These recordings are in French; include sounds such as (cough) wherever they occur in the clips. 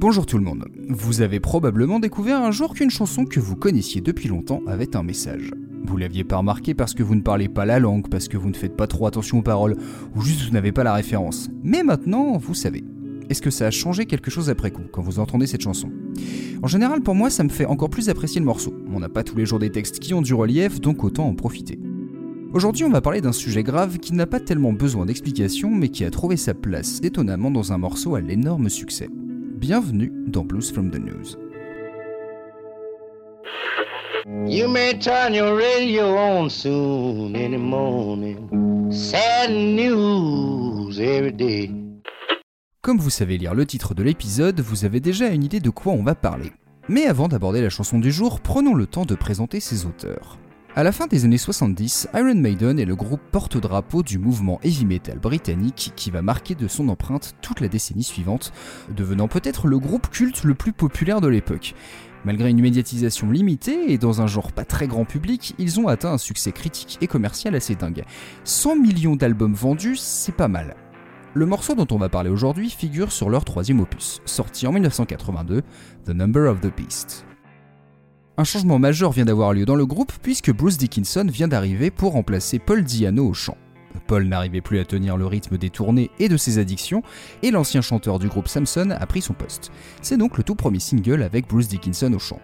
Bonjour tout le monde. Vous avez probablement découvert un jour qu'une chanson que vous connaissiez depuis longtemps avait un message. Vous l'aviez pas remarqué parce que vous ne parlez pas la langue, parce que vous ne faites pas trop attention aux paroles, ou juste vous n'avez pas la référence. Mais maintenant, vous savez. Est-ce que ça a changé quelque chose après coup, quand vous entendez cette chanson? En général, pour moi, ça me fait encore plus apprécier le morceau. On n'a pas tous les jours des textes qui ont du relief, donc autant en profiter. Aujourd'hui, on va parler d'un sujet grave qui n'a pas tellement besoin d'explication, mais qui a trouvé sa place étonnamment dans un morceau à l'énorme succès. Bienvenue dans Blues from the News. You may turn your radio on soon in the morning. Sad news every day. Comme vous savez lire le titre de l'épisode, vous avez déjà une idée de quoi on va parler. Mais avant d'aborder la chanson du jour, prenons le temps de présenter ses auteurs. À la fin des années 70, Iron Maiden est le groupe porte-drapeau du mouvement heavy metal britannique qui va marquer de son empreinte toute la décennie suivante, devenant peut-être le groupe culte le plus populaire de l'époque. Malgré une médiatisation limitée et dans un genre pas très grand public, ils ont atteint un succès critique et commercial assez dingue. 100 millions d'albums vendus, c'est pas mal. Le morceau dont on va parler aujourd'hui figure sur leur troisième opus, sorti en 1982, The Number of the Beast. Un changement majeur vient d'avoir lieu dans le groupe puisque Bruce Dickinson vient d'arriver pour remplacer Paul Diano au chant. Paul n'arrivait plus à tenir le rythme des tournées et de ses addictions, et l'ancien chanteur du groupe Samson a pris son poste. C'est donc le tout premier single avec Bruce Dickinson au chant.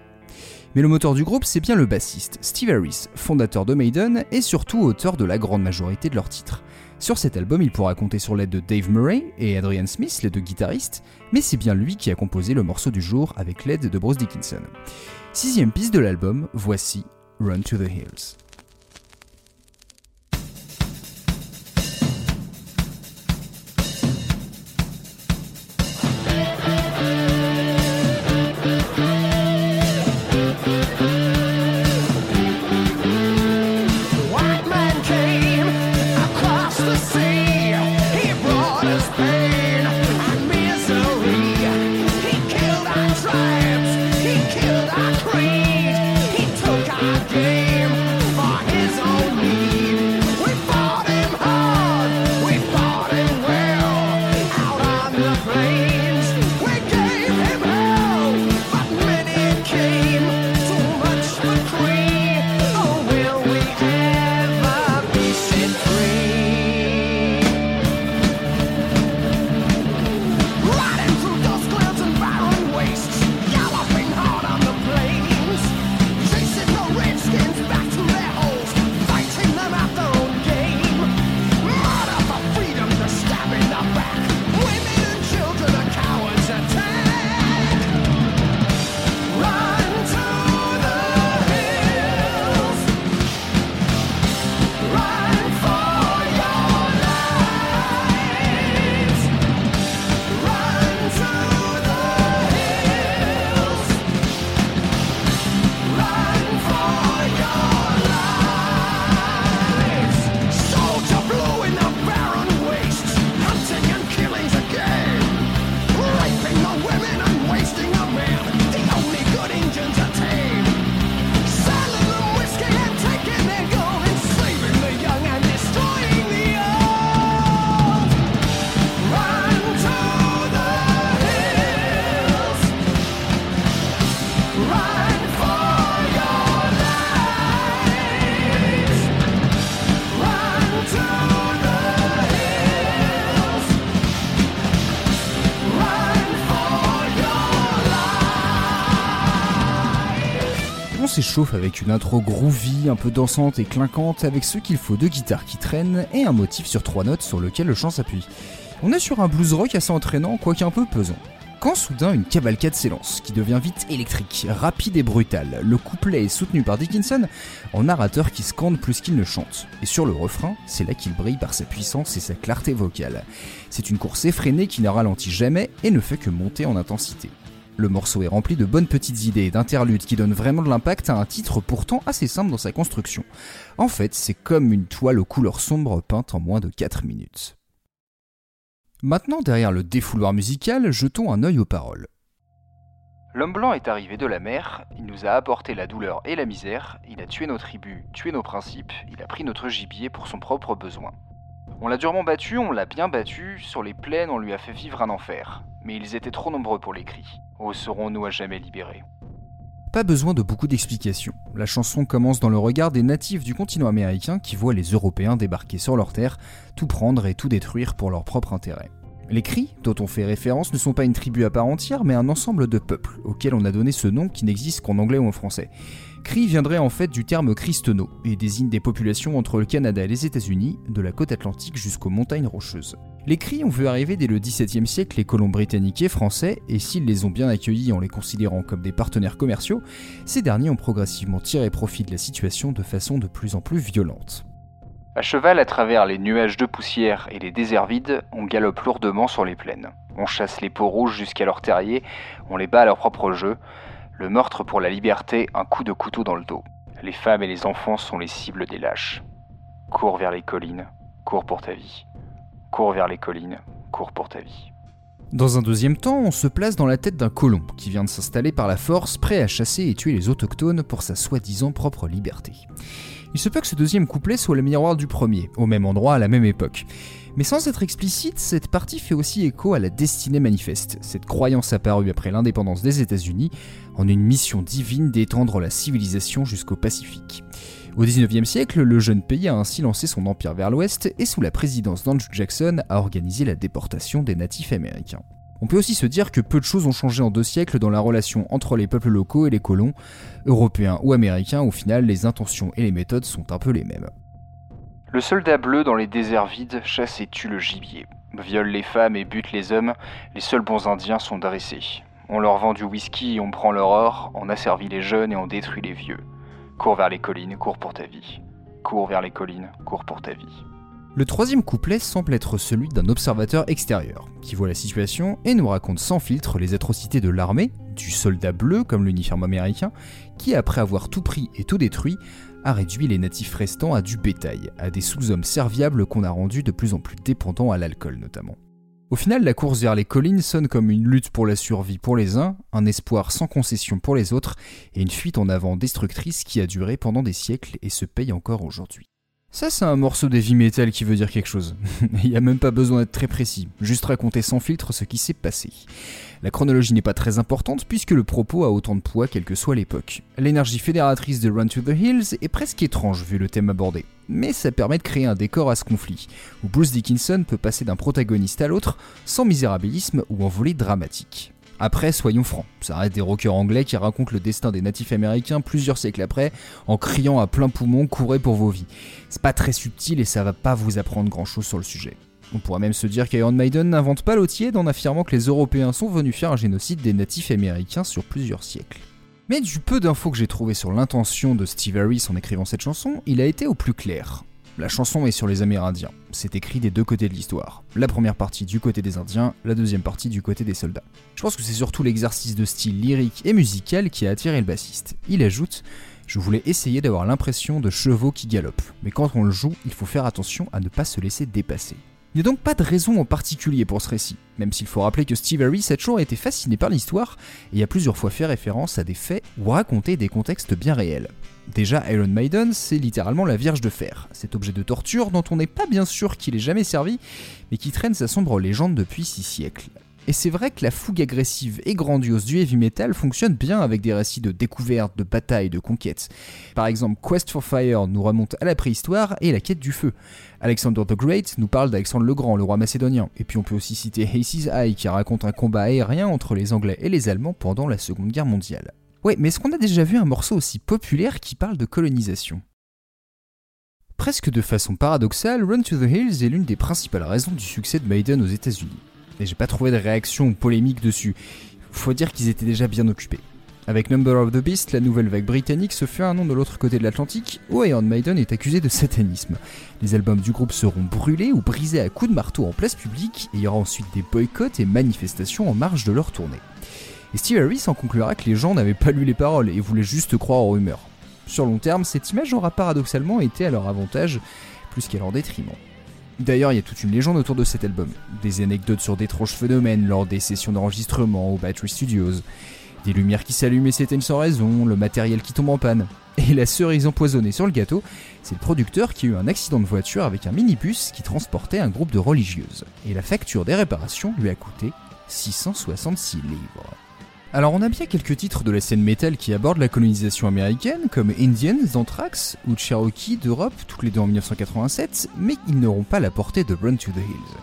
Mais le moteur du groupe, c'est bien le bassiste, Steve Harris, fondateur de Maiden et surtout auteur de la grande majorité de leurs titres. Sur cet album, il pourra compter sur l'aide de Dave Murray et Adrian Smith, les deux guitaristes, mais c'est bien lui qui a composé le morceau du jour avec l'aide de Bruce Dickinson. Sixième piste de l'album, voici Run to the Hills. S'échauffe avec une intro groovy, un peu dansante et clinquante, avec ce qu'il faut de guitares qui traînent et un motif sur trois notes sur lequel le chant s'appuie. On est sur un blues rock assez entraînant, quoique un peu pesant. Quand soudain une cavalcade s'élance, qui devient vite électrique, rapide et brutale, le couplet est soutenu par Dickinson en narrateur qui scande plus qu'il ne chante. Et sur le refrain, c'est là qu'il brille par sa puissance et sa clarté vocale. C'est une course effrénée qui ne ralentit jamais et ne fait que monter en intensité. Le morceau est rempli de bonnes petites idées et d'interludes qui donnent vraiment de l'impact à un titre pourtant assez simple dans sa construction. En fait, c'est comme une toile aux couleurs sombres peinte en moins de 4 minutes. Maintenant, derrière le défouloir musical, jetons un œil aux paroles. L'homme blanc est arrivé de la mer, il nous a apporté la douleur et la misère, il a tué nos tribus, tué nos principes, il a pris notre gibier pour son propre besoin. On l'a durement battu, on l'a bien battu, sur les plaines on lui a fait vivre un enfer. Mais ils étaient trop nombreux pour les cris. Où serons-nous à jamais libérés? Pas besoin de beaucoup d'explications. La chanson commence dans le regard des natifs du continent américain qui voient les Européens débarquer sur leur terre, tout prendre et tout détruire pour leur propre intérêt. Les cris, dont on fait référence, ne sont pas une tribu à part entière, mais un ensemble de peuples, auxquels on a donné ce nom qui n'existe qu'en anglais ou en français. Cri viendrait en fait du terme Christono et désigne des populations entre le Canada et les États-Unis, de la côte atlantique jusqu'aux montagnes rocheuses. Les Cris ont vu arriver dès le XVIIe siècle les colons britanniques et français, et s'ils les ont bien accueillis en les considérant comme des partenaires commerciaux, ces derniers ont progressivement tiré profit de la situation de façon de plus en plus violente. À cheval à travers les nuages de poussière et les déserts vides, on galope lourdement sur les plaines. On chasse les peaux rouges jusqu'à leur terrier, on les bat à leur propre jeu, le meurtre pour la liberté, un coup de couteau dans le dos. Les femmes et les enfants sont les cibles des lâches. Cours vers les collines, cours pour ta vie. Cours vers les collines, cours pour ta vie. Dans un deuxième temps, on se place dans la tête d'un colon qui vient de s'installer par la force, prêt à chasser et tuer les autochtones pour sa soi-disant propre liberté. Il se peut que ce deuxième couplet soit le miroir du premier, au même endroit à la même époque. Mais sans être explicite, cette partie fait aussi écho à la destinée manifeste, cette croyance apparue après l'indépendance des États-Unis en une mission divine d'étendre la civilisation jusqu'au Pacifique. Au XIXe siècle, le jeune pays a ainsi lancé son empire vers l'ouest et sous la présidence d'Andrew Jackson a organisé la déportation des natifs américains. On peut aussi se dire que peu de choses ont changé en deux siècles dans la relation entre les peuples locaux et les colons, européens ou américains, au final les intentions et les méthodes sont un peu les mêmes. Le soldat bleu dans les déserts vides chasse et tue le gibier, viole les femmes et bute les hommes, les seuls bons indiens sont dressés. On leur vend du whisky on prend leur or, on asservit les jeunes et on détruit les vieux. Cours vers les collines, cours pour ta vie. Cours vers les collines, cours pour ta vie. Le troisième couplet semble être celui d'un observateur extérieur, qui voit la situation et nous raconte sans filtre les atrocités de l'armée, du soldat bleu comme l'uniforme américain, qui après avoir tout pris et tout détruit, a réduit les natifs restants à du bétail, à des sous-hommes serviables qu'on a rendus de plus en plus dépendants à l'alcool notamment. Au final, la course vers les collines sonne comme une lutte pour la survie pour les uns, un espoir sans concession pour les autres, et une fuite en avant destructrice qui a duré pendant des siècles et se paye encore aujourd'hui. Ça, c'est un morceau d'heavy metal qui veut dire quelque chose. (laughs) Il n'y a même pas besoin d'être très précis, juste raconter sans filtre ce qui s'est passé. La chronologie n'est pas très importante puisque le propos a autant de poids quelle que soit l'époque. L'énergie fédératrice de Run to the Hills est presque étrange vu le thème abordé, mais ça permet de créer un décor à ce conflit, où Bruce Dickinson peut passer d'un protagoniste à l'autre sans misérabilisme ou envolée dramatique. Après, soyons francs, ça reste des rockers anglais qui racontent le destin des natifs américains plusieurs siècles après, en criant à plein poumon courez pour vos vies. C'est pas très subtil et ça va pas vous apprendre grand chose sur le sujet. On pourrait même se dire qu'Iron Maiden n'invente pas l'eau tiède en affirmant que les Européens sont venus faire un génocide des natifs américains sur plusieurs siècles. Mais du peu d'infos que j'ai trouvé sur l'intention de Steve Harris en écrivant cette chanson, il a été au plus clair. La chanson est sur les Amérindiens. C'est écrit des deux côtés de l'histoire. La première partie du côté des Indiens, la deuxième partie du côté des soldats. Je pense que c'est surtout l'exercice de style lyrique et musical qui a attiré le bassiste. Il ajoute Je voulais essayer d'avoir l'impression de chevaux qui galopent, mais quand on le joue, il faut faire attention à ne pas se laisser dépasser. Il n'y a donc pas de raison en particulier pour ce récit, même s'il faut rappeler que Steve Harris a toujours été fasciné par l'histoire et a plusieurs fois fait référence à des faits ou raconté des contextes bien réels. Déjà, Iron Maiden, c'est littéralement la Vierge de Fer, cet objet de torture dont on n'est pas bien sûr qu'il ait jamais servi, mais qui traîne sa sombre légende depuis six siècles. Et c'est vrai que la fougue agressive et grandiose du heavy metal fonctionne bien avec des récits de découverte, de bataille, de conquête. Par exemple, Quest for Fire nous remonte à la préhistoire et la quête du feu. Alexander the Great nous parle d'Alexandre le Grand, le roi macédonien. Et puis on peut aussi citer Hazy's Eye qui raconte un combat aérien entre les Anglais et les Allemands pendant la Seconde Guerre mondiale. Ouais, mais est-ce qu'on a déjà vu un morceau aussi populaire qui parle de colonisation? Presque de façon paradoxale, Run to the Hills est l'une des principales raisons du succès de Maiden aux États-Unis. Et j'ai pas trouvé de réaction ou polémique dessus. Faut dire qu'ils étaient déjà bien occupés. Avec Number of the Beast, la nouvelle vague britannique se fait un nom de l'autre côté de l'Atlantique, où Iron Maiden est accusé de satanisme. Les albums du groupe seront brûlés ou brisés à coups de marteau en place publique, et il y aura ensuite des boycotts et manifestations en marge de leur tournée. Et Steve Harris en conclura que les gens n'avaient pas lu les paroles et voulaient juste croire aux rumeurs. Sur long terme, cette image aura paradoxalement été à leur avantage plus qu'à leur détriment. D'ailleurs, il y a toute une légende autour de cet album. Des anecdotes sur d'étranges phénomènes lors des sessions d'enregistrement au Battery Studios. Des lumières qui s'allument et s'éteignent sans raison, le matériel qui tombe en panne. Et la cerise empoisonnée sur le gâteau, c'est le producteur qui a eu un accident de voiture avec un minibus qui transportait un groupe de religieuses. Et la facture des réparations lui a coûté 666 livres. Alors on a bien quelques titres de la scène métal qui abordent la colonisation américaine, comme Indians d'Anthrax ou Cherokee d'Europe, toutes les deux en 1987, mais ils n'auront pas la portée de Run to the Hills.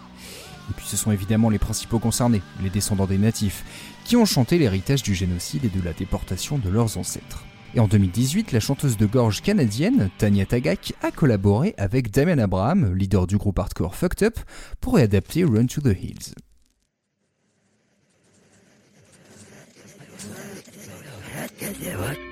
Et puis ce sont évidemment les principaux concernés, les descendants des natifs, qui ont chanté l'héritage du génocide et de la déportation de leurs ancêtres. Et en 2018, la chanteuse de gorge canadienne, Tanya Tagak, a collaboré avec Damien Abraham, leader du groupe hardcore Fucked Up, pour réadapter Run to the Hills. Get there, what?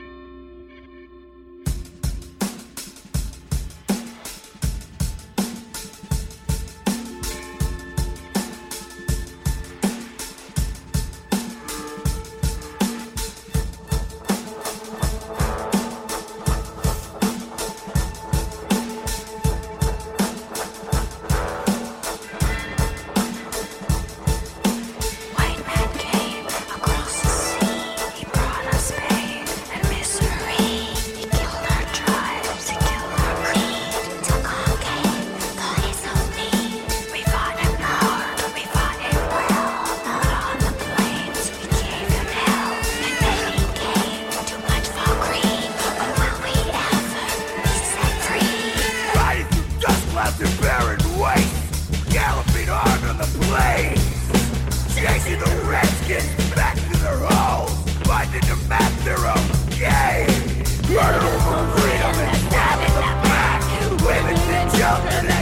Stop it!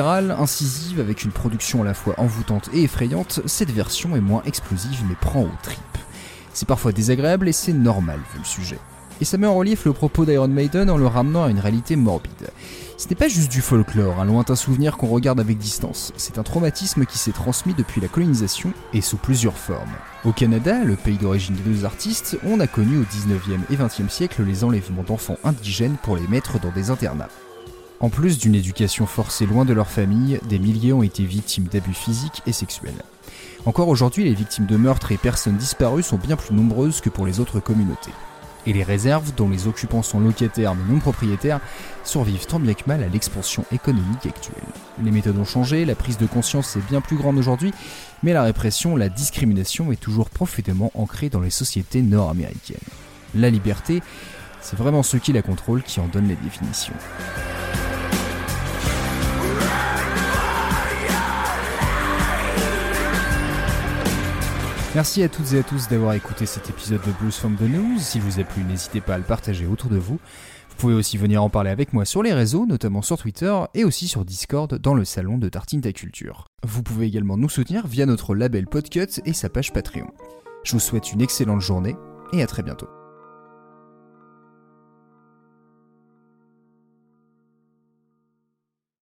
Incisive, avec une production à la fois envoûtante et effrayante, cette version est moins explosive mais prend aux tripes. C'est parfois désagréable et c'est normal vu le sujet. Et ça met en relief le propos d'Iron Maiden en le ramenant à une réalité morbide. Ce n'est pas juste du folklore, un lointain souvenir qu'on regarde avec distance, c'est un traumatisme qui s'est transmis depuis la colonisation et sous plusieurs formes. Au Canada, le pays d'origine des deux artistes, on a connu au 19e et 20e siècle les enlèvements d'enfants indigènes pour les mettre dans des internats. En plus d'une éducation forcée loin de leur famille, des milliers ont été victimes d'abus physiques et sexuels. Encore aujourd'hui, les victimes de meurtres et personnes disparues sont bien plus nombreuses que pour les autres communautés. Et les réserves, dont les occupants sont locataires mais non propriétaires, survivent tant bien que mal à l'expansion économique actuelle. Les méthodes ont changé, la prise de conscience est bien plus grande aujourd'hui, mais la répression, la discrimination est toujours profondément ancrée dans les sociétés nord-américaines. La liberté, c'est vraiment ceux qui la contrôlent qui en donnent les définitions. Merci à toutes et à tous d'avoir écouté cet épisode de Blues from the News. S'il vous a plu, n'hésitez pas à le partager autour de vous. Vous pouvez aussi venir en parler avec moi sur les réseaux, notamment sur Twitter et aussi sur Discord dans le salon de Tartine ta Culture. Vous pouvez également nous soutenir via notre label Podcut et sa page Patreon. Je vous souhaite une excellente journée et à très bientôt.